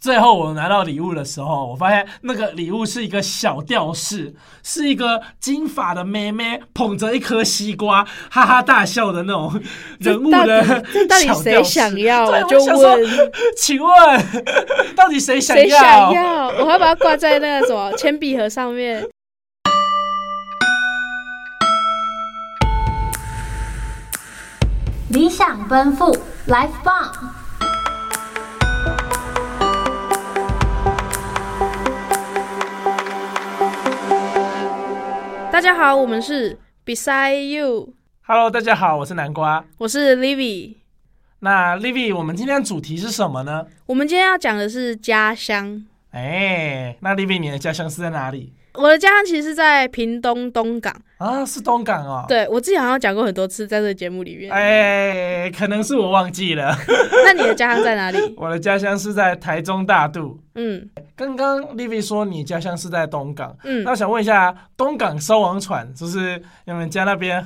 最后我拿到礼物的时候，我发现那个礼物是一个小吊饰，是一个金发的妹妹捧着一颗西瓜，哈哈大笑的那种人物的小吊饰。这到底谁想要？我，就问，请问到底谁想要？谁想要？我要把它挂在那个什么铅笔盒上面。理想奔赴，Life 棒！大家好，我们是 Beside You。Hello，大家好，我是南瓜，我是 Livy。那 Livy，我们今天的主题是什么呢？我们今天要讲的是家乡。哎，那 Livy，你的家乡是在哪里？我的家乡其实是在屏东东港啊，是东港哦。对，我自己好像讲过很多次，在这个节目里面。哎，可能是我忘记了。那你的家乡在哪里？我的家乡是在台中大肚。嗯，刚刚 Livy 说你家乡是在东港。嗯，那我想问一下，东港收王船就是你们家那边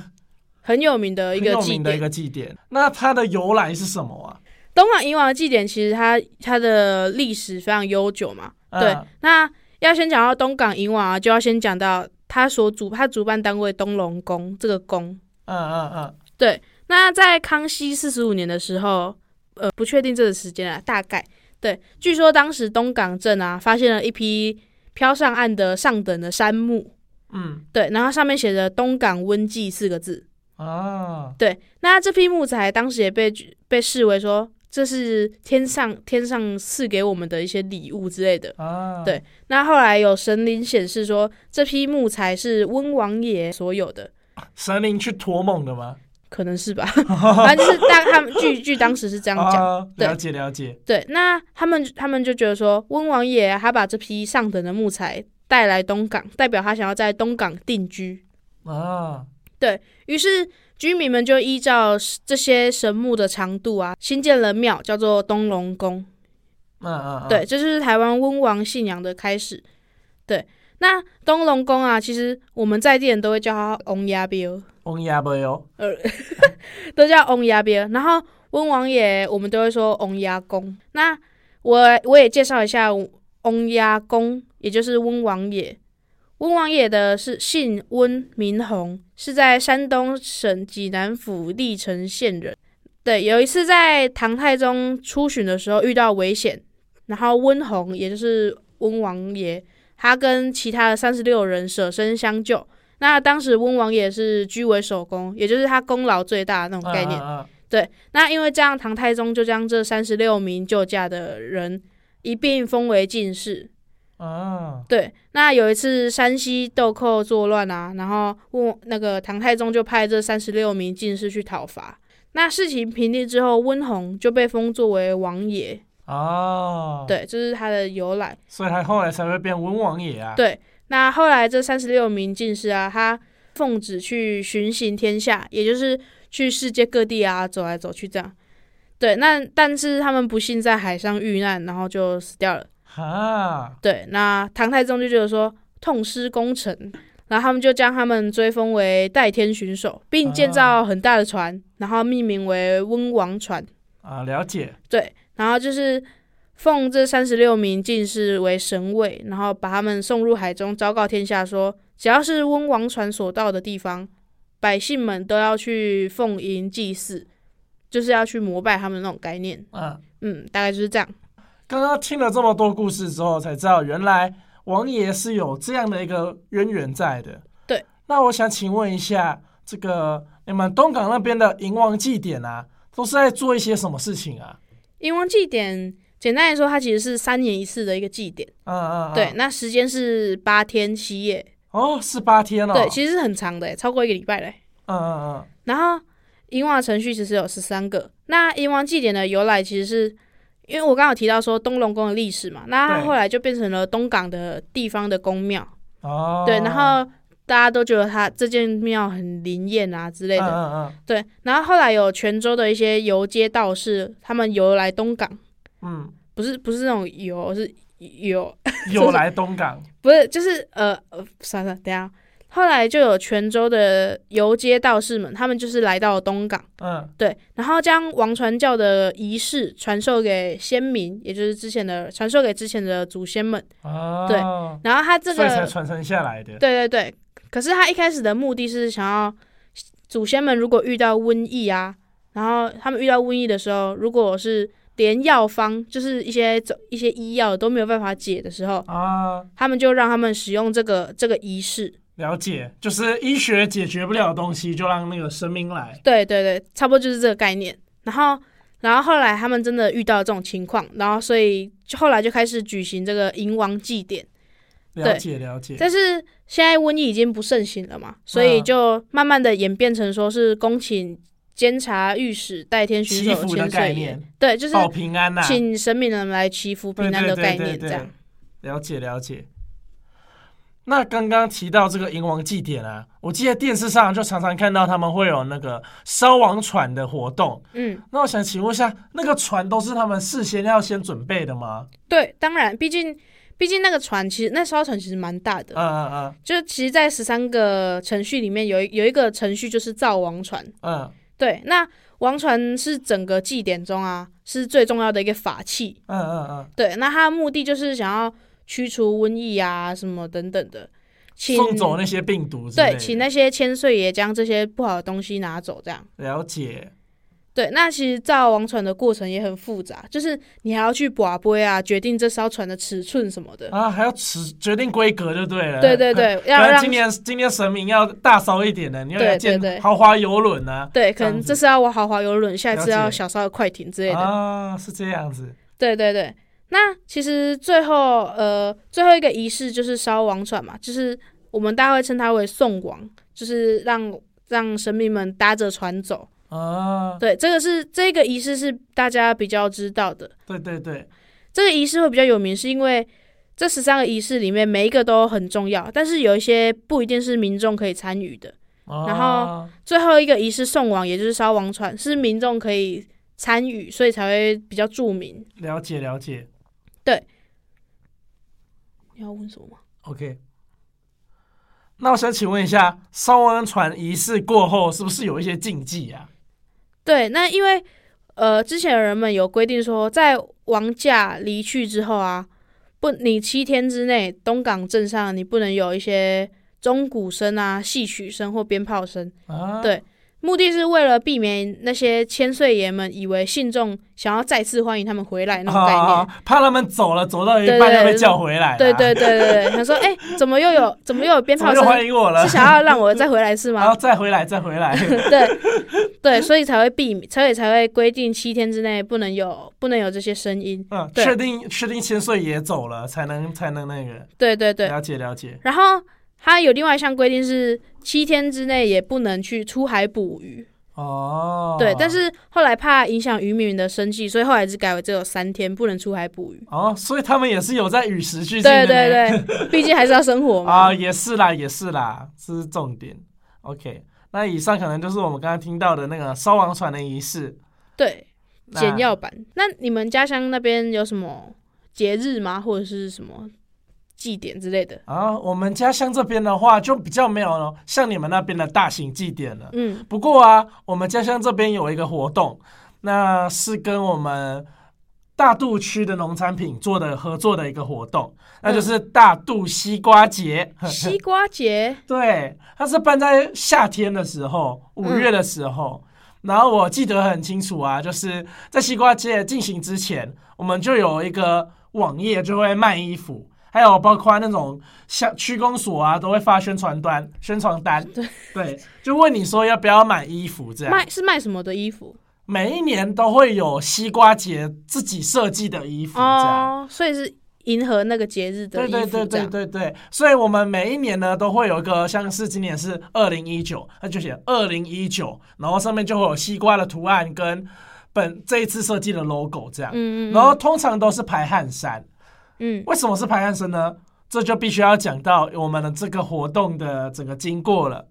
很有名的一个很有名的一个祭典。那它的由来是什么啊？东港迎王的祭典其实它它的历史非常悠久嘛。嗯、对，那。要先讲到东港银网啊，就要先讲到他所主他主办单位东隆宫这个宫。嗯嗯嗯，对。那在康熙四十五年的时候，呃，不确定这个时间啊，大概对。据说当时东港镇啊，发现了一批飘上岸的上等的杉木。嗯，对。然后上面写着“东港温记”四个字。啊，对。那这批木材当时也被被视为说。这是天上天上赐给我们的一些礼物之类的啊，对。那后来有神灵显示说，这批木材是温王爷所有的。神灵去托梦的吗？可能是吧。反正就是大他们据据当时是这样讲。啊、了解了解。对，那他们他们就觉得说，温王爷他把这批上等的木材带来东港，代表他想要在东港定居啊。对，于是。居民们就依照这些神木的长度啊，新建了庙，叫做东龙宫。嗯嗯，嗯，对，这就是台湾温王信仰的开始。对，那东龙宫啊，其实我们在地人都会叫它王爷庙。王爷庙，呃，都叫翁牙庙。然后温王爷，我们都会说翁牙公。那我我也介绍一下翁牙公，也就是温王爷。温王爷的是姓温，名弘，是在山东省济南府历城县人。对，有一次在唐太宗出巡的时候遇到危险，然后温弘，也就是温王爷，他跟其他的三十六人舍身相救。那当时温王爷是居为首功，也就是他功劳最大的那种概念。啊啊啊对，那因为这样，唐太宗就将这三十六名救驾的人一并封为进士。啊，对，那有一次山西豆蔻作乱啊，然后问那个唐太宗就派这三十六名进士去讨伐。那事情平定之后，温弘就被封作为王爷。哦，对，这、就是他的由来，所以他后来才会变温王爷啊。对，那后来这三十六名进士啊，他奉旨去巡行天下，也就是去世界各地啊走来走去这样。对，那但是他们不幸在海上遇难，然后就死掉了。啊，对，那唐太宗就觉得说痛失功臣，然后他们就将他们追封为代天巡守，并建造很大的船，然后命名为温王船。啊，了解。对，然后就是奉这三十六名进士为神位，然后把他们送入海中，昭告天下说，只要是温王船所到的地方，百姓们都要去奉迎祭祀，就是要去膜拜他们那种概念。啊，嗯，大概就是这样。刚刚听了这么多故事之后，才知道原来王爷是有这样的一个渊源在的。对，那我想请问一下，这个你们东港那边的迎王祭典啊，都是在做一些什么事情啊？迎王祭典简单来说，它其实是三年一次的一个祭典。嗯嗯，嗯，对，那时间是八天七夜。哦，是八天哦。对，其实是很长的，超过一个礼拜嘞。嗯嗯嗯。然后迎王程序其实有十三个。那迎王祭典的由来其实是。因为我刚刚有提到说东龙宫的历史嘛，那它后来就变成了东港的地方的宫庙。哦。对，然后大家都觉得它这间庙很灵验啊之类的。嗯嗯嗯。对，然后后来有泉州的一些游街道士，他们游来东港。嗯。不是不是那种游，是游。游来东港。不是，就是呃呃，算了，等下。后来就有泉州的游街道士们，他们就是来到了东港，嗯，对，然后将王传教的仪式传授给先民，也就是之前的传授给之前的祖先们，哦，对，然后他这个才传承下来的，对对对。可是他一开始的目的是想要祖先们如果遇到瘟疫啊，然后他们遇到瘟疫的时候，如果是连药方，就是一些一些医药都没有办法解的时候啊，他们就让他们使用这个这个仪式。了解，就是医学解决不了的东西，就让那个神明来。对对对，差不多就是这个概念。然后，然后后来他们真的遇到这种情况，然后所以就后来就开始举行这个迎王祭典。了解了解。但是现在瘟疫已经不盛行了嘛，所以就慢慢的演变成说是恭请监察御史代天巡守千岁爷，对，就是保平安呐，请神明人来祈福平安的概念，这样。了解了解。那刚刚提到这个迎王祭典啊，我记得电视上就常常看到他们会有那个烧王船的活动。嗯，那我想请问一下，那个船都是他们事先要先准备的吗？对，当然，毕竟毕竟那个船其实那艘船其实蛮大的。嗯嗯嗯。就其实，在十三个程序里面有一有一个程序就是造王船。嗯，对，那王船是整个祭典中啊是最重要的一个法器。嗯嗯嗯。对，那它的目的就是想要。驱除瘟疫啊，什么等等的，请送走那些病毒。对，请那些千岁爷将这些不好的东西拿走，这样。了解。对，那其实造王船的过程也很复杂，就是你还要去跋杯啊，决定这艘船的尺寸什么的啊，还要尺决定规格就对了。对对对，要让今年今年神明要大艘一点的，你要建豪华游轮呢。对，可能这次要玩豪华游轮，下一次要小艘的快艇之类的啊，是这样子。对对对。那其实最后呃最后一个仪式就是烧王船嘛，就是我们大家会称它为送王，就是让让神明们搭着船走啊。对，这个是这个仪式是大家比较知道的。对对对，这个仪式会比较有名，是因为这十三个仪式里面每一个都很重要，但是有一些不一定是民众可以参与的。啊。然后最后一个仪式送王，也就是烧王船，是民众可以参与，所以才会比较著名。了解了解。对，你要问什么吗？OK，那我想请问一下，烧完船仪式过后是不是有一些禁忌啊？对，那因为呃，之前的人们有规定说，在王驾离去之后啊，不，你七天之内东港镇上你不能有一些钟鼓声啊、戏曲声或鞭炮声啊，对。目的是为了避免那些千岁爷们以为信众想要再次欢迎他们回来那种概念，啊、怕他们走了走到一半就被叫回来。对对对对对，想说：“哎、欸，怎么又有怎么又有鞭炮声？欢迎我了？是想要让我再回来是吗？”然后再回来再回来。对对，所以才会避免，所以才会规定七天之内不能有不能有这些声音。嗯，确定确定千岁爷走了才能才能那个。对对对，了解了解。然后。它有另外一项规定是七天之内也不能去出海捕鱼哦。对，但是后来怕影响渔民的生计，所以后来只改为只有三天不能出海捕鱼。哦，所以他们也是有在与时俱进。对对对，毕竟还是要生活嘛。啊，也是啦，也是啦，这是重点。OK，那以上可能就是我们刚刚听到的那个烧王船的仪式。对，简要版。那你们家乡那边有什么节日吗？或者是什么？祭典之类的啊，我们家乡这边的话就比较没有像你们那边的大型祭典了。嗯，不过啊，我们家乡这边有一个活动，那是跟我们大肚区的农产品做的合作的一个活动，那就是大肚西瓜节。嗯、西瓜节，对，它是办在夏天的时候，五月的时候。嗯、然后我记得很清楚啊，就是在西瓜节进行之前，我们就有一个网页就会卖衣服。还有包括那种像区公所啊，都会发宣传单、宣传单，对对，就问你说要不要买衣服这样。卖是卖什么的衣服？每一年都会有西瓜节自己设计的衣服这样，哦，所以是迎合那个节日的。对对对对对对，所以我们每一年呢都会有一个，像是今年是二零一九，那就写二零一九，然后上面就会有西瓜的图案跟本这一次设计的 logo 这样，嗯嗯，然后通常都是排汗衫。嗯，为什么是排汗衫呢？这就必须要讲到我们的这个活动的整个经过了。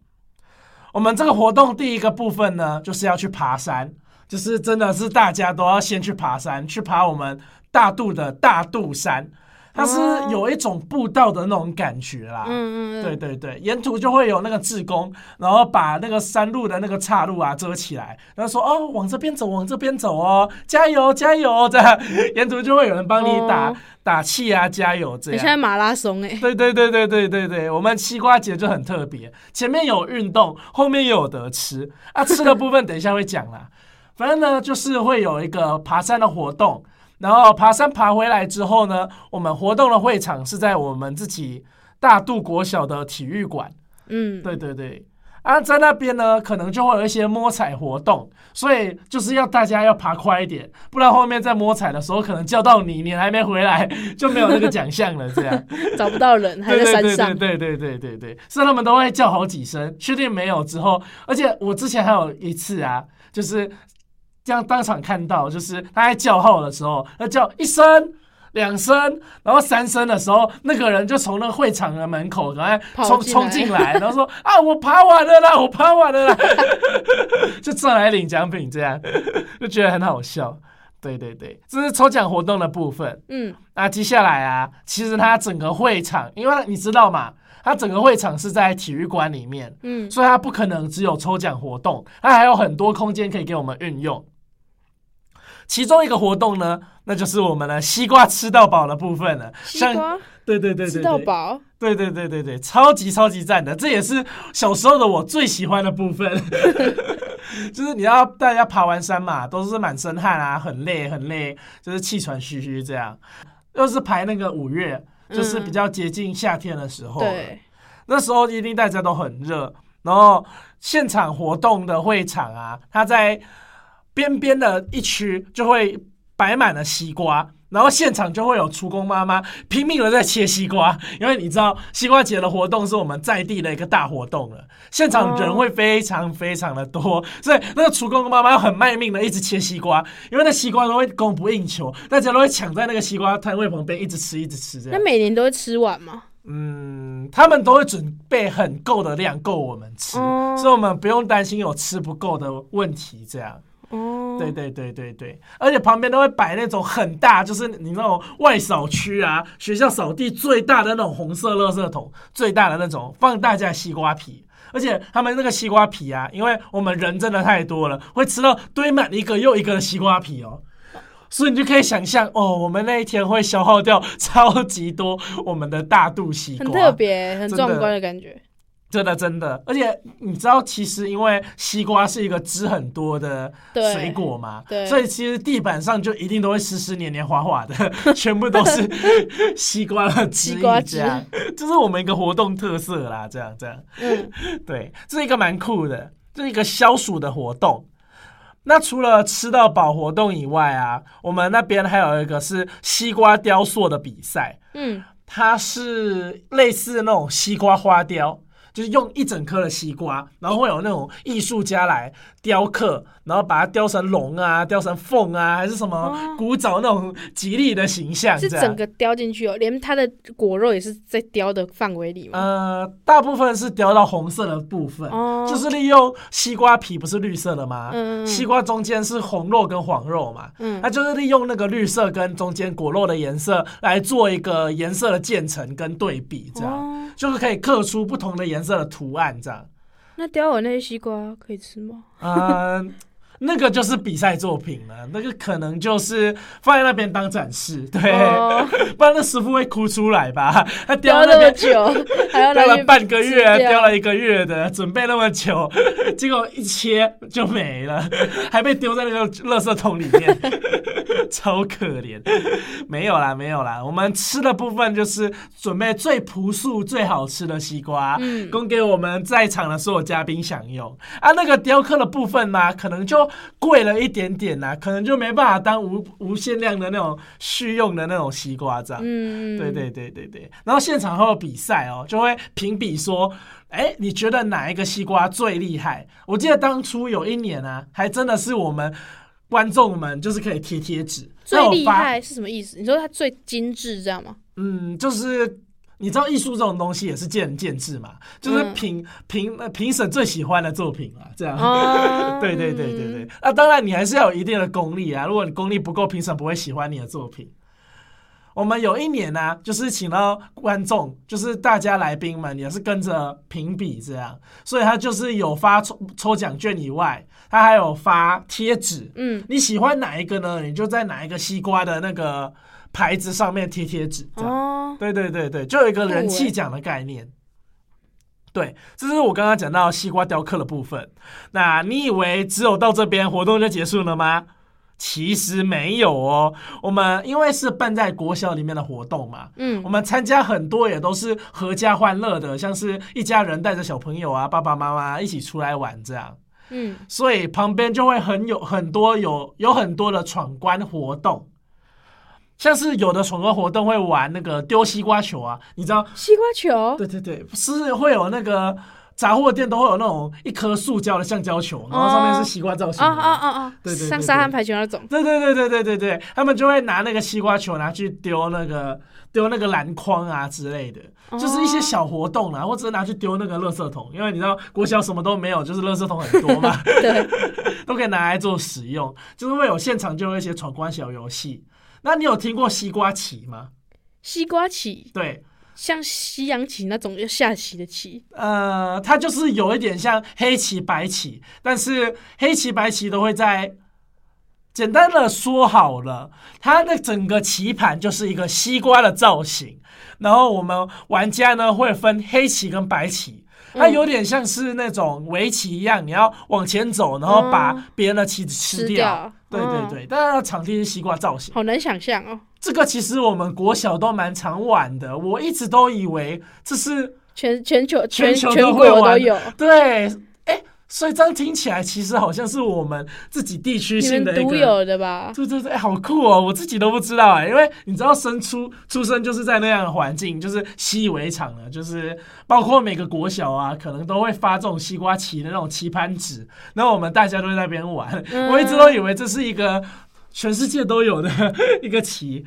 我们这个活动第一个部分呢，就是要去爬山，就是真的是大家都要先去爬山，去爬我们大肚的大肚山。它是有一种步道的那种感觉啦。嗯嗯，对对对，沿途就会有那个志工，然后把那个山路的那个岔路啊遮起来，然后说哦，往这边走，往这边走哦，加油加油，这样沿途就会有人帮你打、哦、打气啊，加油这样。你现在马拉松哎、欸。对对对对对对对，我们西瓜节就很特别，前面有运动，后面又有得吃啊，吃的部分等一下会讲啦。反正呢，就是会有一个爬山的活动。然后爬山爬回来之后呢，我们活动的会场是在我们自己大渡国小的体育馆。嗯，对对对。啊，在那边呢，可能就会有一些摸彩活动，所以就是要大家要爬快一点，不然后面在摸彩的时候，可能叫到你，你还没回来，就没有那个奖项了。这样 找不到人，还在山上。对对对对对对，所以他们都会叫好几声，确定没有之后，而且我之前还有一次啊，就是。这样当场看到，就是他在叫号的时候，他叫一声、两声，然后三声的时候，那个人就从那个会场的门口赶快冲冲进来，然后说：“啊，我爬完了啦，我爬完了啦！” 就上来领奖品，这样 就觉得很好笑。对对对，这是抽奖活动的部分。嗯，那接下来啊，其实他整个会场，因为你知道嘛，他整个会场是在体育馆里面，嗯，所以它不可能只有抽奖活动，它还有很多空间可以给我们运用。其中一个活动呢，那就是我们的西瓜吃到饱的部分了。西瓜，对对对对，吃到饱，对对对对对，超级超级赞的，这也是小时候的我最喜欢的部分。就是你要大家爬完山嘛，都是满身汗啊，很累很累，就是气喘吁吁这样。又是排那个五月，就是比较接近夏天的时候，嗯，对，那时候一定大家都很热，然后现场活动的会场啊，它在。边边的一区就会摆满了西瓜，然后现场就会有厨工妈妈拼命的在切西瓜，因为你知道西瓜节的活动是我们在地的一个大活动了，现场人会非常非常的多，所以那个厨工妈妈要很卖命的一直切西瓜，因为那西瓜都会供不应求，大家都会抢在那个西瓜摊位旁边一直吃一直吃这样。那每年都会吃完吗？嗯，他们都会准备很够的量够我们吃，所以我们不用担心有吃不够的问题这样。哦，对对对对。对，而且旁边都会摆那种很大，就是你那种外扫区啊，学校扫地最大的那种红色垃圾桶，最大的那种放大家西瓜皮，而且他们那个西瓜皮啊，因为我们人真的太多了，会吃到堆满一个又一个的西瓜皮哦，所以你就可以想象哦，我们那一天会消耗掉超级多我们的大肚西瓜，很特别、很壮观的感觉。真的真的，而且你知道，其实因为西瓜是一个汁很多的水果嘛，对，所以其实地板上就一定都会湿湿黏黏滑滑的，全部都是西瓜的汁液，这样，这是我们一个活动特色啦，这样这样，嗯，对，这是一个蛮酷的，这是一个消暑的活动。那除了吃到饱活动以外啊，我们那边还有一个是西瓜雕塑的比赛，嗯，它是类似那种西瓜花雕。就是用一整颗的西瓜，然后会有那种艺术家来雕刻，然后把它雕成龙啊，雕成凤啊，还是什么古早那种吉利的形象，是整个雕进去哦，连它的果肉也是在雕的范围里吗？呃，大部分是雕到红色的部分，哦，就是利用西瓜皮不是绿色的吗？嗯，西瓜中间是红肉跟黄肉嘛，嗯，它就是利用那个绿色跟中间果肉的颜色来做一个颜色的渐层跟对比，这样，哦，就是可以刻出不同的颜色的图案，这样。那雕我那些西瓜可以吃吗？那个就是比赛作品了，那个可能就是放在那边当展示，对，哦、不然那师傅会哭出来吧？他 雕那么久，还要雕了半个月，雕了一个月的，准备那么久，结果一切就没了，还被丢在那个垃圾桶里面。超可怜，没有啦，没有啦。我们吃的部分就是准备最朴素、最好吃的西瓜，嗯，供给我们在场的所有嘉宾享用。啊，那个雕刻的部分呢，可能就贵了一点点呐，可能就没办法当无无限量的那种续用的那种西瓜这样。嗯，对对对对对。然后现场会有比赛哦，就会评比说，哎，你觉得哪一个西瓜最厉害？我记得当初有一年啊，还真的是我们。观众们就是可以贴贴纸，最厉害是什么意思？你说它最精致，这样吗？嗯，就是你知道艺术这种东西也是见仁见智嘛，就是评评评审最喜欢的作品啊，这样。嗯、对对对对对。那当然你还是要有一定的功力啊，如果你功力不够，评审不会喜欢你的作品。我们有一年呢、啊，就是请到观众，就是大家来宾们也是跟着评比这样，所以他就是有发抽抽奖券以外，他还有发贴纸。嗯，你喜欢哪一个呢？你就在哪一个西瓜的那个牌子上面贴贴纸。哦，对对对对，就有一个人气奖的概念。对，这是我刚刚讲到西瓜雕刻的部分。那你以为只有到这边活动就结束了吗？其实没有哦。我们因为是办在国小里面的活动嘛，嗯，我们参加很多也都是合家欢乐的，像是一家人带着小朋友啊，爸爸妈妈一起出来玩这样，嗯，所以旁边就会很有很多有有很多的闯关活动。像是有的闯关活动会玩那个丢西瓜球啊，你知道西瓜球？对对对，是会有那个杂货店都会有那种一颗塑胶的橡胶球，然后上面是西瓜造型。啊啊啊啊！对对，像沙滩排球那种。对对对对对对对，他们就会拿那个西瓜球拿去丢那个丢那个篮筐啊之类的，就是一些小活动啦，或者是拿去丢那个垃圾桶，因为你知道国小什么都没有，就是垃圾桶很多嘛，对，都可以拿来做使用，就是会有现场就有一些闯关小游戏。那你有听过西瓜棋吗？西瓜棋，对，像西洋棋那种要下棋的棋。呃，它就是有一点像黑棋白棋，但是黑棋白棋都会在。简单的说好了，它的整个棋盘就是一个西瓜的造型，然后我们玩家呢会分黑棋跟白棋。它有点像是那种围棋一样，你要往前走，然后把别人的棋子吃掉。对对对，但是它场地是西瓜造型，好难想象哦。这个其实我们国小都蛮常玩的，我一直都以为这是全全球全球全国都有。对。所以这样听起来，其实好像是我们自己地区性的一个独有的吧？对对对，欸，好酷哦！我自己都不知道哎，因为你知道，生出出生就是在那样的环境，就是习以为常了。就是包括每个国小啊，可能都会发这种西瓜棋的那种棋盘纸，然后我们大家都在那边玩。嗯。我一直都以为这是一个全世界都有的 一个棋。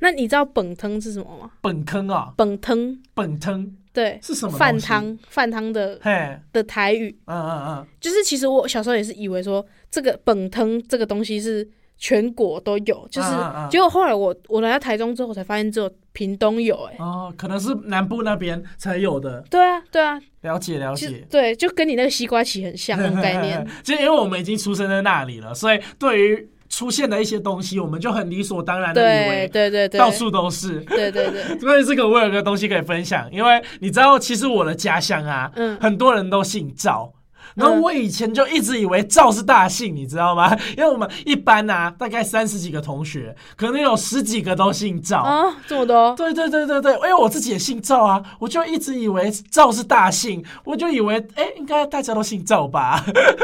那你知道本坑是什么吗？本坑啊，本坑，本汤。对，是什么饭汤？饭汤的嘿的台语，嗯嗯嗯，就是其实我小时候也是以为说这个本汤这个东西是全国都有，就是结果后来我我来到台中之后，我才发现只有屏东有，哎，哦，可能是南部那边才有的。对啊，对啊，了解了解，对，就跟你那个西瓜棋很像那种概念。就因为我们已经出生在那里了，所以对于。出现的一些东西，我们就很理所当然的以为，对对对，到处都是，对对对。关于 这个，我有个东西可以分享，因为你知道，其实我的家乡啊，嗯，很多人都姓赵。然后我以前就一直以为赵是大姓，你知道吗？因为我们一般啊，大概三十几个同学，可能有十几个都姓赵啊，这么多？对对对对对，因为我自己也姓赵啊，我就一直以为赵是大姓，我就以为哎，应该大家都姓赵吧？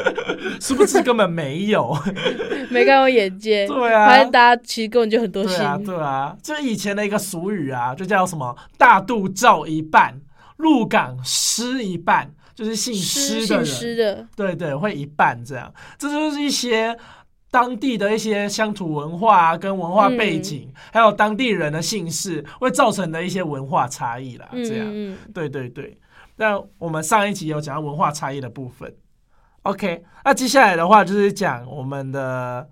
殊不知根本没有？没开过眼界。对啊，反正大家其实根本就很多姓。对啊，对啊，就以前的一个俗语啊，就叫什么“大肚赵一半，鹿港诗一半”。就是姓施的人，的对对，会一半这样，这就是一些当地的一些乡土文化啊，跟文化背景，嗯、还有当地人的姓氏，会造成的一些文化差异啦。这样，嗯、对对对。那我们上一集有讲到文化差异的部分，OK。那接下来的话就是讲我们的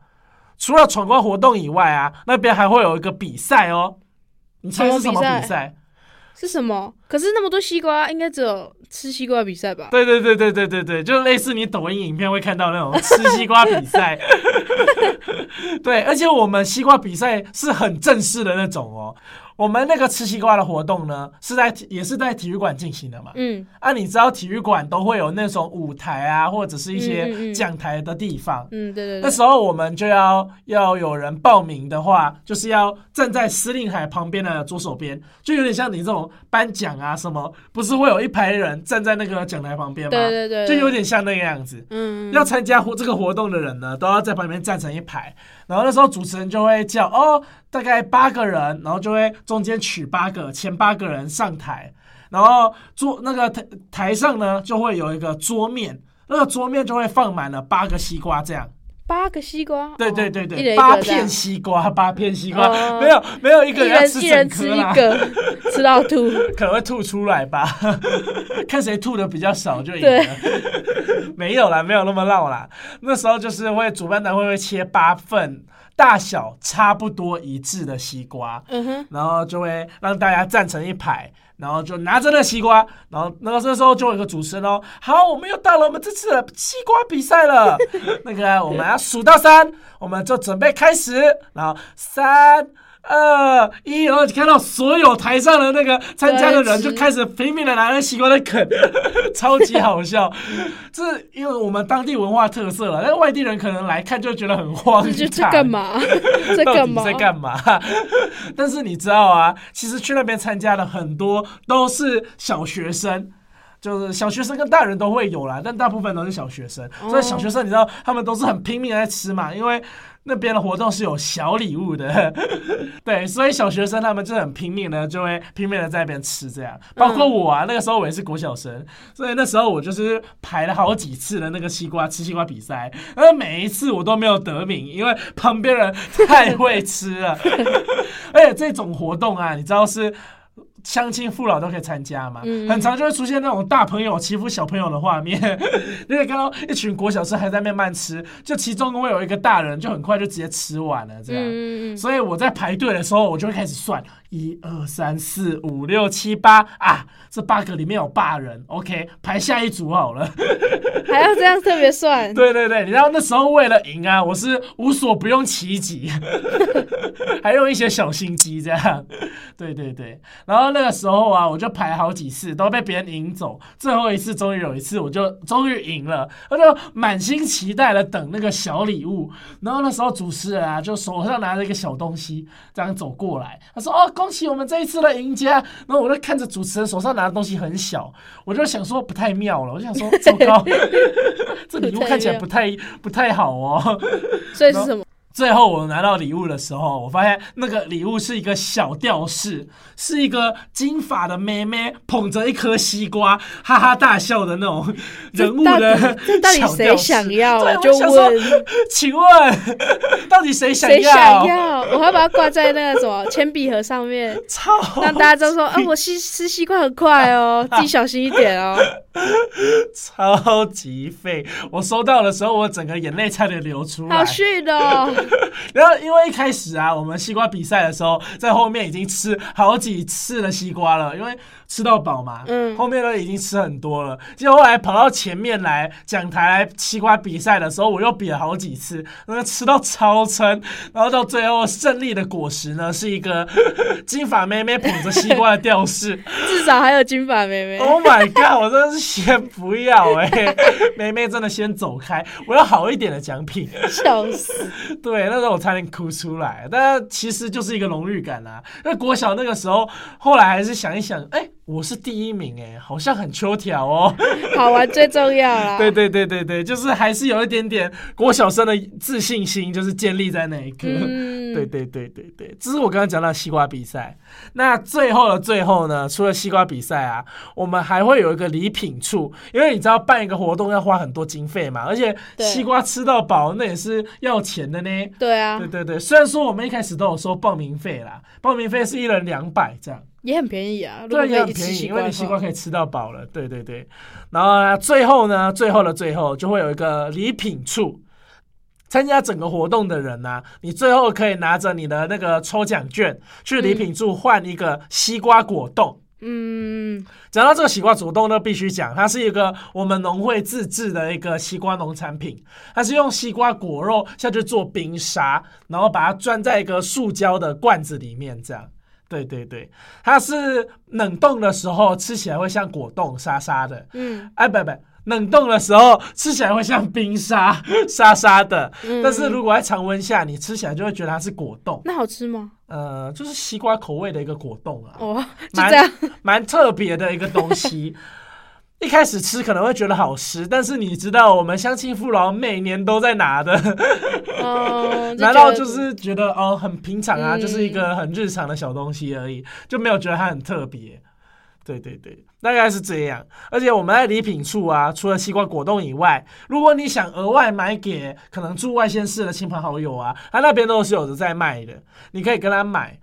除了闯关活动以外啊，那边还会有一个比赛哦。你猜是什么比赛？是什么？可是那么多西瓜，应该只有吃西瓜比赛吧？对对对对对对对，就类似你抖音影片会看到那种吃西瓜比赛。对，而且我们西瓜比赛是很正式的那种哦。我们那个吃西瓜的活动呢，是在也是在体育馆进行的嘛。嗯，啊，你知道体育馆都会有那种舞台啊，或者是一些讲台的地方。嗯，对对对。那时候我们就要要有人报名的话，就是要站在司令海旁边的左手边，就有点像你这种颁奖啊什么，不是会有一排人站在那个讲台旁边吗？对对对，就有点像那个样子。嗯，要参加活这个活动的人呢，都要在旁边站成一排。然后那时候主持人就会叫哦，大概八个人，然后就会中间取八个前八个人上台，然后桌那个台台上呢就会有一个桌面，那个桌面就会放满了八个西瓜这样。八个西瓜，对对对对，八片西瓜，八片西瓜，没有没有一个人要吃整颗啦，吃到吐，可能会吐出来吧，看谁吐的比较少就赢了。没有啦，没有那么闹啦。那时候就是会主办单位会切八份大小差不多一致的西瓜，嗯哼，然后就会让大家站成一排，然后就拿着那西瓜，然后那个这时候就有一个主持人哦，好，我们又到了我们这次的西瓜比赛了，那个我们要数到三，我们就准备开始，然后三。二一，然后你看到所有台上的那个参加的人就开始拼命的拿那西瓜在啃，超级好笑。这是因为我们当地文化特色了，但外地人可能来看就觉得很荒唐。这这干嘛？在干嘛？在干嘛？但是你知道啊，其实去那边参加的很多都是小学生。就是小学生跟大人都会有啦，但大部分都是小学生。所以小学生你知道，他们都是很拼命的在吃嘛，因为那边的活动是有小礼物的。对，所以小学生他们就很拼命的，就会拼命的在那边吃这样。包括我啊，那个时候我也是国小生，所以那时候我就是排了好几次的那个西瓜吃西瓜比赛，而每一次我都没有得名，因为旁边人太会吃了。而且这种活动啊，你知道是。乡亲父老都可以参加嘛，嗯、很常就会出现那种大朋友欺负小朋友的画面。你可以看到一群国小生还在慢慢吃，就其中会有一个大人就很快就直接吃完了这样。嗯、所以我在排队的时候，我就会开始算。一二三四五六七八啊，这八个里面有八人，OK，排下一组好了。还要这样特别算？对对对，你知道那时候为了赢啊，我是无所不用其极，还用一些小心机这样。对对对，然后那个时候啊，我就排好几次都被别人赢走，最后一次终于有一次我就终于赢了，我就满心期待的等那个小礼物。然后那时候主持人啊，就手上拿着一个小东西这样走过来，他说：“哦。”恭喜我们这一次的赢家，然后我就看着主持人手上拿的东西很小，我就想说不太妙了，我就想说 糟糕，这礼物看起来不太不太好哦。所以是什么？最后我拿到礼物的时候，我发现那个礼物是一个小吊饰，是一个金发的妹妹捧着一颗西瓜，哈哈大笑的那种人物的小。这到底谁想要？我就问，请问到底谁想要？谁想要？我要把它挂在那个什么铅笔盒上面，超让大家都说啊，我西吃西瓜很快哦，自己小心一点哦。超级废！我收到的时候，我整个眼泪差点流出来。好逊哦！然后因为一开始啊，我们西瓜比赛的时候，在后面已经吃好几次的西瓜了，因为吃到饱嘛。嗯。后面都已经吃很多了，结果后来跑到前面来讲台来西瓜比赛的时候，我又比了好几次，那个吃到超撑，然后到最后胜利的果实呢，是一个 金发妹妹捧着西瓜的吊饰，至少还有金发妹妹。Oh my god！我真的是先不要哎、欸，妹妹真的先走开，我要好一点的奖品。笑死！对，对那时候我差点哭出来，但其实就是一个荣誉感啊。那国小那个时候，后来还是想一想，哎、我是第一名哎、欸，好像很秋条哦。好玩最重要啦。对对对对对，就是还是有一点点郭小生的自信心，就是建立在那一刻。嗯、对对对对对，这是我刚刚讲到西瓜比赛。那最后的最后呢，除了西瓜比赛啊，我们还会有一个礼品处，因为你知道办一个活动要花很多经费嘛，而且西瓜吃到饱那也是要钱的呢。对啊，对对对，虽然说我们一开始都有收报名费啦，报名费是一人两百这样，也很便宜啊。对，也很便宜，因为你西瓜可以吃到饱了。对对对，然后呢，最后呢，最后的最后就会有一个礼品处，参加整个活动的人呢、啊，你最后可以拿着你的那个抽奖券去礼品处换一个西瓜果冻。嗯，讲到这个西瓜果冻呢，必须讲，它是一个我们农会自制的一个西瓜农产品。它是用西瓜果肉下去做冰沙，然后把它装在一个塑胶的罐子里面，这样。对对对，它是冷冻的时候吃起来会像果冻沙沙的。嗯，哎，不不。冷冻的时候吃起来会像冰沙 沙沙的，嗯、但是如果在常温下，你吃起来就会觉得它是果冻。那好吃吗？呃，就是西瓜口味的一个果冻啊，哦，蛮蛮特别的一个东西。一开始吃可能会觉得好吃，但是你知道我们乡亲父老每年都在拿的，哦，难道就是觉得哦很平常啊，嗯、就是一个很日常的小东西而已，就没有觉得它很特别。对对对，大概是这样。而且我们在礼品处啊，除了西瓜果冻以外，如果你想额外买给可能住外县市的亲朋好友啊，他那边都是有的在卖的。你可以跟他买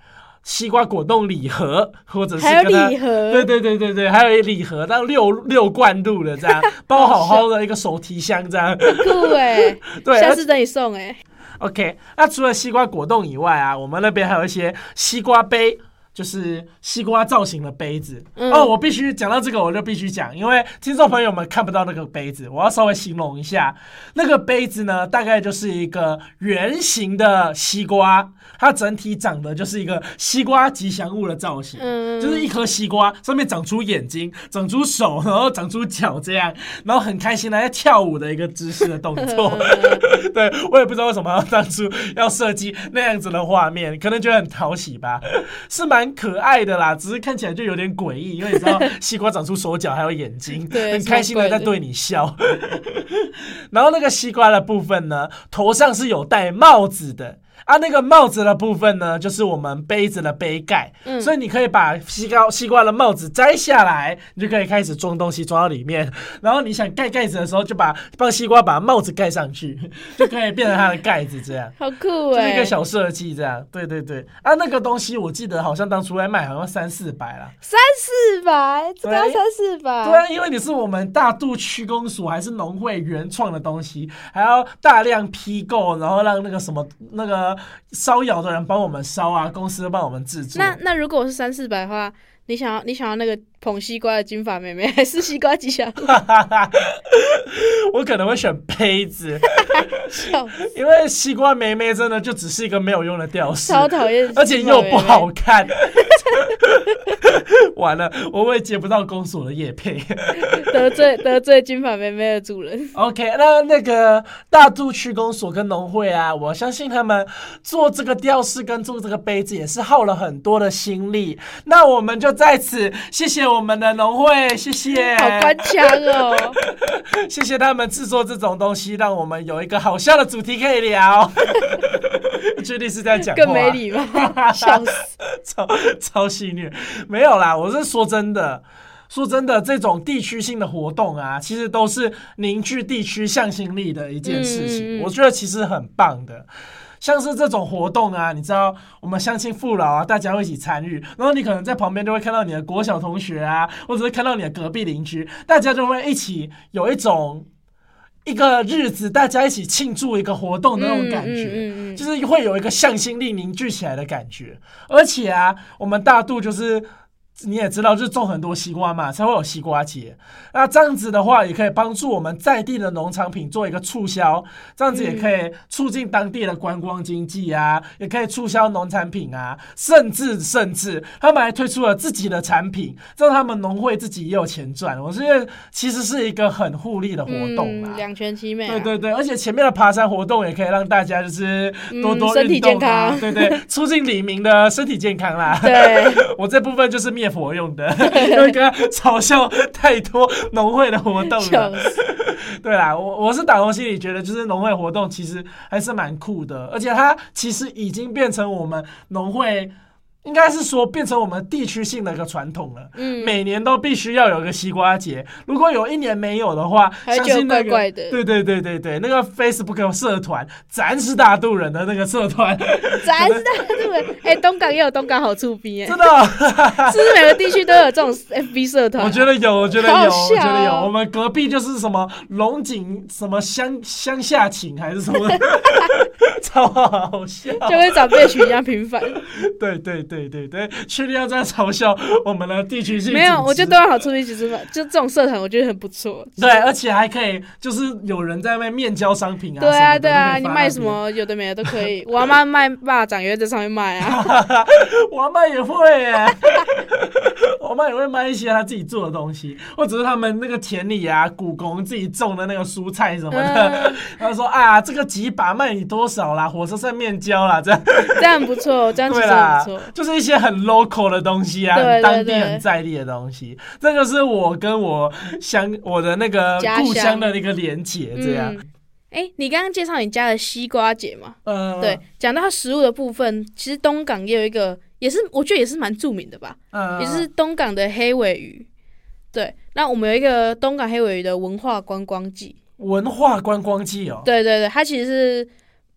西瓜果冻礼盒，或者是跟他礼盒，对对对对对，还有一礼盒，那六六罐入的这样，包好好的一个手提箱这样，酷哎，对，下次等你送哎。OK，那除了西瓜果冻以外啊，我们那边还有一些西瓜杯。就是西瓜造型的杯子、嗯、哦，我必须讲到这个，我就必须讲，因为听众朋友们看不到那个杯子，我要稍微形容一下，那个杯子呢，大概就是一个圆形的西瓜，它整体长得就是一个西瓜吉祥物的造型，嗯、就是一颗西瓜上面长出眼睛，长出手，然后长出脚这样，然后很开心的在跳舞的一个姿势的动作。对，我也不知道为什么要当初要设计那样子的画面，可能觉得很讨喜吧，是蛮。可爱的啦，只是看起来就有点诡异，因为你知道 西瓜长出手脚还有眼睛，对，很开心的在对你笑。然后那个西瓜的部分呢，头上是有戴帽子的。啊，那个帽子的部分呢，就是我们杯子的杯盖，嗯，所以你可以把西瓜西瓜的帽子摘下来，你就可以开始装东西装到里面。然后你想盖盖子的时候，就把帮西瓜把帽子盖上去，就可以变成它的盖子，这样 好酷哎，就是一个小设计，这样，对对对。啊，那个东西我记得好像当初在卖，好像三四百啦，三四百，这个要三四百，对啊，因为你是我们大肚区公署还是农会原创的东西，还要大量批购，然后让那个什么那个。烧窑的人帮我们烧啊，公司帮我们制作。那那如果是三四百的话，你想要你想要那个捧西瓜的金发妹妹，还是西瓜吉祥物？我可能会选杯子，因为西瓜妹妹真的就只是一个没有用的吊饰，超讨厌，而且又不好看。完了，我会接不到公所的叶配，得罪得罪金发妹妹的主人。OK，那那个大肚区公所跟农会啊，我相信他们做这个吊饰跟做这个杯子也是耗了很多的心力。那我们就在此谢谢我们的农会，谢谢，好官腔哦，谢谢他们制作这种东西，让我们有一个好笑的主题可以聊。确定是在讲话，更没礼貌，笑死，超超戏虐，没有啦，我是说真的，说真的，这种地区性的活动啊，其实都是凝聚地区向心力的一件事情，嗯、我觉得其实很棒的。像是这种活动啊，你知道，我们乡亲父老啊，大家会一起参与，然后你可能在旁边就会看到你的国小同学啊，或者是看到你的隔壁邻居，大家就会一起有一种。一个日子，大家一起庆祝一个活动的那种感觉，嗯嗯嗯、就是会有一个向心力凝聚起来的感觉。而且啊，我们大度就是。你也知道，就是种很多西瓜嘛，才会有西瓜节。那这样子的话，也可以帮助我们在地的农产品做一个促销，这样子也可以促进当地的观光经济啊，也可以促销农产品啊，甚至甚至他们还推出了自己的产品，让他们农会自己也有钱赚。我觉得其实是一个很互利的活动嘛，两全其美啊。对对对，而且前面的爬山活动也可以让大家就是多多身体健康，对对，促进李明的身体健康啦。对，我这部分就是灭佛用的，因为刚刚嘲笑太多农会的活动了。对啦，我我是打从心里觉得，就是农会活动其实还是蛮酷的，而且它其实已经变成我们农会。应该是说变成我们地区性的一个传统了。嗯，每年都必须要有一个西瓜节。如果有一年没有的话，还觉得怪怪的。对对对对对，那个 Facebook 社团“咱是大肚人”的那个社团，“ 咱是大肚人”。哎，东港也有东港好处哎，真的，是不是每个地区都有这种 FB 社团？我觉得有，我觉得有，我觉得有。我们隔壁就是什么龙井什么乡乡下情还是什么，超好笑，就跟长辈群一样频繁。对对对。对对对，确定要这样嘲笑我们的地区性？没有，我觉得都有好处。一起吃饭，就这种社团，我觉得很不错。对，而且还可以，就是有人在外面面交商品啊。对啊，对啊，你卖什么有的没的都可以。我阿妈卖蚂蚱，也会在上面卖啊。我阿妈也会耶，我妈也会卖一些他自己做的东西，或者是他们那个田里啊，古公自己种的那个蔬菜什么的。他说啊，这个几把卖你多少啦？火车上面交啦，这 样这样不错，这样其实不错，就是。一些很 local 的东西啊，当地很在地的东西，这就是我跟我乡我的那个故乡的那个连结。这样，哎、嗯欸，你刚刚介绍你家的西瓜节嘛？嗯，对，讲到食物的部分，其实东港也有一个，也是我觉得也是蛮著名的吧，嗯，也是东港的黑尾鱼。对，那我们有一个东港黑尾鱼的文化观光季，文化观光季哦，对对对，它其实是。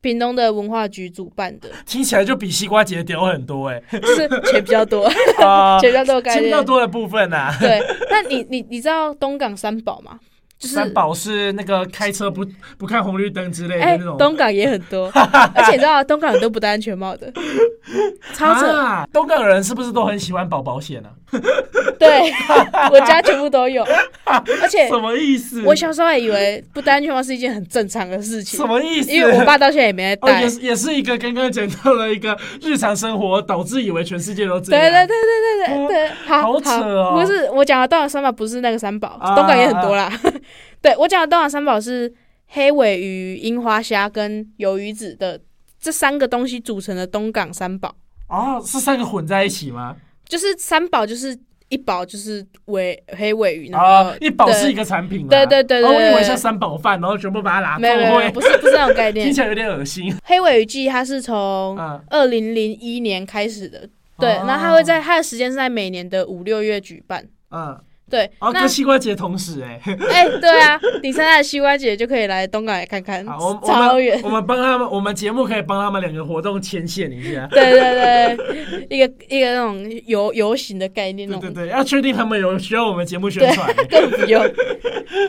屏东的文化局主办的，听起来就比西瓜节屌很多哎、欸，就是钱比较多，钱比较多，钱比较多的部分呐、啊。对，那你你你知道东港三宝吗？就是三宝是那个开车不不看红绿灯之类的哎、那种。东港也很多，而且你知道东港人都不戴安全帽的，超扯。啊！东港人是不是都很喜欢保保险啊？对，我家全部都有，而且什么意思？我小时候还以为不戴安全帽是一件很正常的事情什，么意思？因为我爸到现在也没戴哦，也是也是一个刚刚讲到了一个日常生活，导致以为全世界都这样。对对对对对对对，好好扯哦不是我讲的东港三宝，不是那个三宝，啊东港也很多啦。对我讲的东港三宝是黑尾鱼、樱花虾跟鱿鱼子的这三个东西组成的东港三宝，哦，是三个混在一起吗？就是三宝就是一宝就是尾黑尾鱼，然啊后，一宝是一个个产品啊。对对对对哦我以为对像三宝饭，然后全部把它拿没有不是不是那种概念 听。起来有点恶心。黑尾鱼季它是从嗯，二零零一年开始的，对，哦那它会在它的时间是在每年的五六月举办。嗯，对，哦，那跟西瓜节同时哎。哎、对啊，你参加的西瓜节就可以来东港来看看，好，我我超远们。我们帮他们，我们节目可以帮他们两个活动牵线一下。对对对，一个一个那种游游行的概念，对对对，要确定他们有需要我们节目宣传。根本 不用。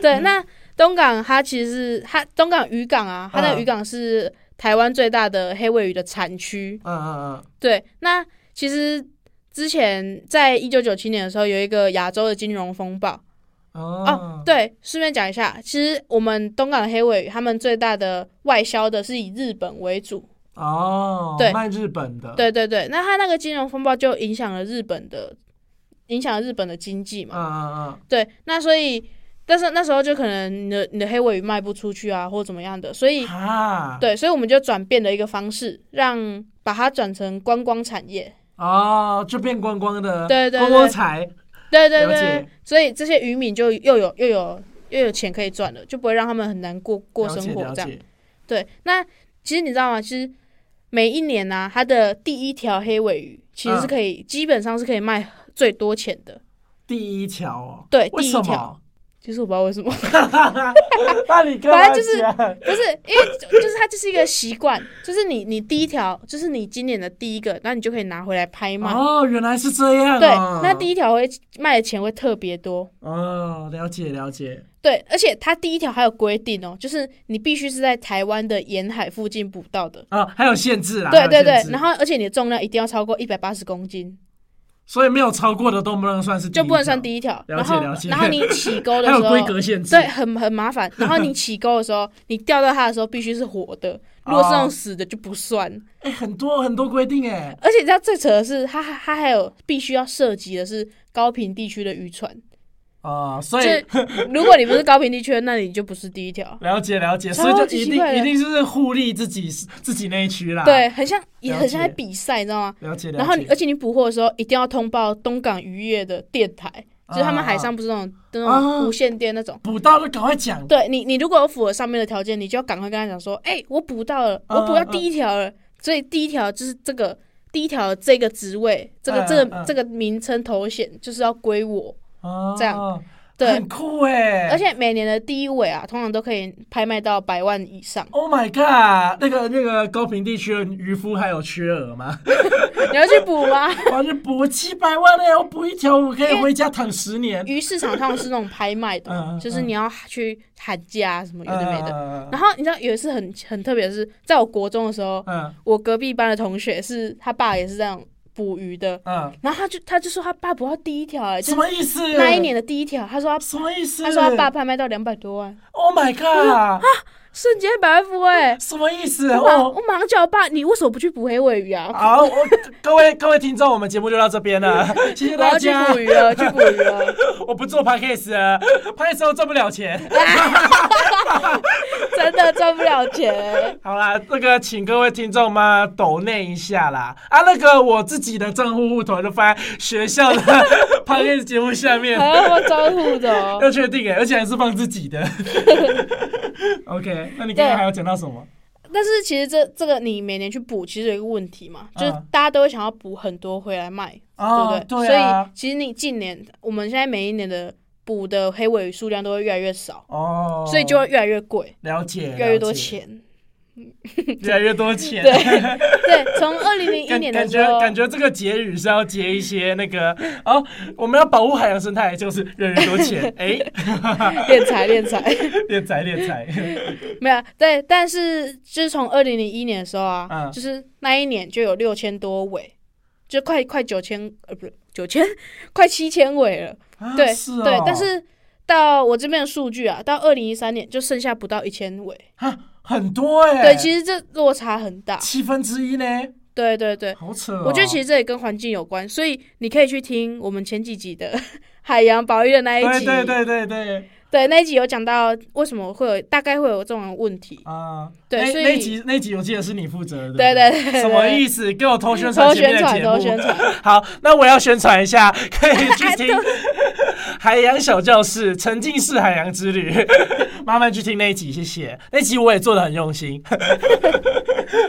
对，那东港它其实是它东港渔港啊，它的渔港是台湾最大的黑尾鱼的产区。嗯嗯嗯对，那其实之前在一九九七年的时候，有一个亚洲的金融风暴。嗯。哦哦，，对，顺便讲一下，其实我们东港的黑尾鱼，他们最大的外销的是以日本为主。哦，对卖日本的。对对对，那它那个金融风暴就影响了日本的，影响了日本的经济嗯嘛。嗯嗯嗯。对，那所以，但是那时候就可能你的你的黑尾鱼卖不出去啊，或怎么样的，所以啊，对，所以我们就转变了一个方式，让把它转成观光产业。哦，就变光光的，对对对光光财，对对对，所以这些渔民就又有又有又有钱可以赚了，就不会让他们很难过过生活这样。对，那其实你知道吗？其实每一年呢、啊，它的第一条黑尾鱼其实是可以，基本上是可以卖最多钱的。第一条哦，对为什第一条么？其实我不知道为什么，那你干嘛反正就是不是因为就就是它就是一个习惯，就是你你第一条就是你今年的第一个，那你就可以拿回来拍卖。哦，原来是这样、哦。对，那第一条会卖的钱会特别多。哦，了解了解。对，而且它第一条还有规定哦，就是你必须是在台湾的沿海附近捕到的。啊，还有限制啦。对对对然后而且你的重量一定要超过一百八十公斤，所以没有超过的都不能算是就不能算第一条。了然后解了解然后你起钩的还有时候，规格限制。对，很很麻烦。然后你起钩的时候，你钓到它的时候必须是活的，如果是那种死的就不算。哎、很多很多规定哎。而且你知道最扯的是，它它还有必须要涉及的是高频地区的渔船。啊、所以就 如果你不是高频地区的，那你就不是第一条。了解了解，所以就一定一定是互利自己自己那一区啦。，对，很像也很像在比赛，你知道吗？了解了解。然后你，而且你捕获的时候一定要通报东港渔业的电台，就是他们啊海上不是那种那啊种无线电那种。捕到就赶快讲。对你，你如果有符合上面的条件，你就要赶快跟他讲说，哎、我捕到了，嗯我捕到第一条了。所以第一条就是这个第一条这个职位，这个嗯这个、嗯这个名称头衔就是要归我。哦，这样对很，酷哎。而且每年的第一尾啊，通常都可以拍卖到百万以上。，Oh my god，那个那个高平地区的渔夫还有缺额吗？你要去补吗？我要去补七百万嘞，我补一条我可以回家躺十年。鱼市场通常是那种拍卖的，就是你要去喊价什么有的没的。的然后你知道有一次很很特别的是，在我国中的时候，嗯我隔壁班的同学是他爸也是这样捕鱼的，嗯，然后他就他就说他爸捕到第一条哎、就是什么意思？那一年的第一条，他说他什么意思？他说他爸拍卖到两百多万，，Oh my god，瞬间百万富翁。什么意思？我我我马上叫我爸，你为什么不去捕黑尾鱼啊？好，我各位各位听众，我们节目就到这边了，谢谢我要去捕。鱼了，去捕鱼了，我不做 podcast 了，podcast 都赚不了钱。真的赚不了钱。好啦，这个请各位听众们抖内一下啦。啊，那个我自己的账户户头就放在学校的 podcast 节目下面还。要我招呼的哦。要确定哎，而且还是放自己的。OK，那你刚刚还有讲到什么？但是其实这这个你每年去补，其实有一个问题嘛，就是嗯大家都会想要补很多回来卖，哦对不对？对啊所以其实你近年我们现在每一年的补的黑尾鱼数量都会越来越少，哦，所以就会越来越贵，了解，越来越多。钱。越来越多钱。对对，从二零零一年的时候，感觉感觉这个结语是要结一些那个哦，我们要保护海洋生态，就是越来越多钱。哎，敛财敛财敛财敛财，没有对，但是就是从二零零一年的时候啊，嗯、就是那一年就有六千多尾，就快快九千呃，不是九千，快七千尾了。啊、对，对，但是到我这边的数据啊，到二零一三年就剩下不到一千尾。很多哎、欸，对，其实这落差很大，七分之一呢。对对对，好扯、哦。我觉得其实这也跟环境有关，所以你可以去听我们前几集的 海洋保育的那一集。对对对对对，对那一集有讲到为什么会有大概会有这种问题啊。对，那所以那集那集我记得是你负责的。对对对，对，什么意思？给我偷宣传偷宣传，偷宣传。好，那我要宣传一下，可以去听海洋小教室沉浸式海洋之旅。麻烦去听那一集，谢谢。那集我也做的很用心，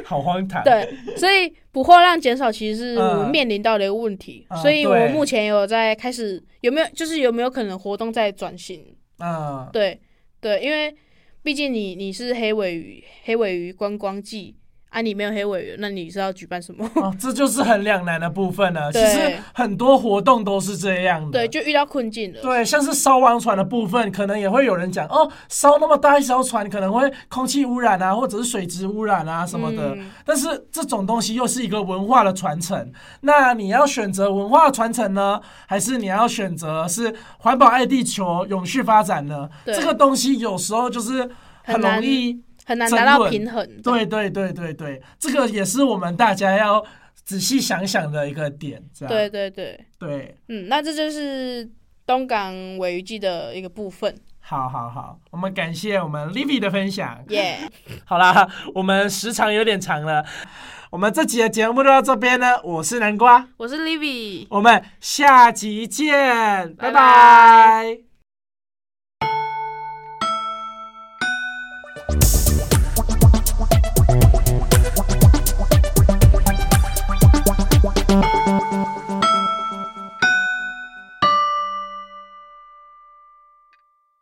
好荒唐。对，所以捕获量减少其实是我们面临到的一个问题，嗯、所以我目前有在开始有没有，就是有没有可能活动在转型？啊，对对，因为毕竟你你是黑尾鱼，黑尾鱼观光季。啊，你没有黑鮪鱼，那你是要举办什么？哦，这就是很两难的部分了。其实很多活动都是这样的。对，就遇到困境了。对，像是烧王船的部分，可能也会有人讲哦，烧那么大一艘船，可能会空气污染啊，或者是水质污染啊什么的。嗯、但是这种东西又是一个文化的传承。那你要选择文化传承呢，还是你要选择是环保爱地球、永续发展呢？这个东西有时候就是很容易。很难达到平衡。对对对对对，这个也是我们大家要仔细想想的一个点。这样。对对对对，嗯，那这就是东港鮪鱼季的一个部分。好好好，我们感谢我们 Livy 的分享。耶. 好啦，我们时长有点长了，我们这集的节目就到这边呢。我是南瓜，我是 Livy，我们下集见，拜拜。拜拜。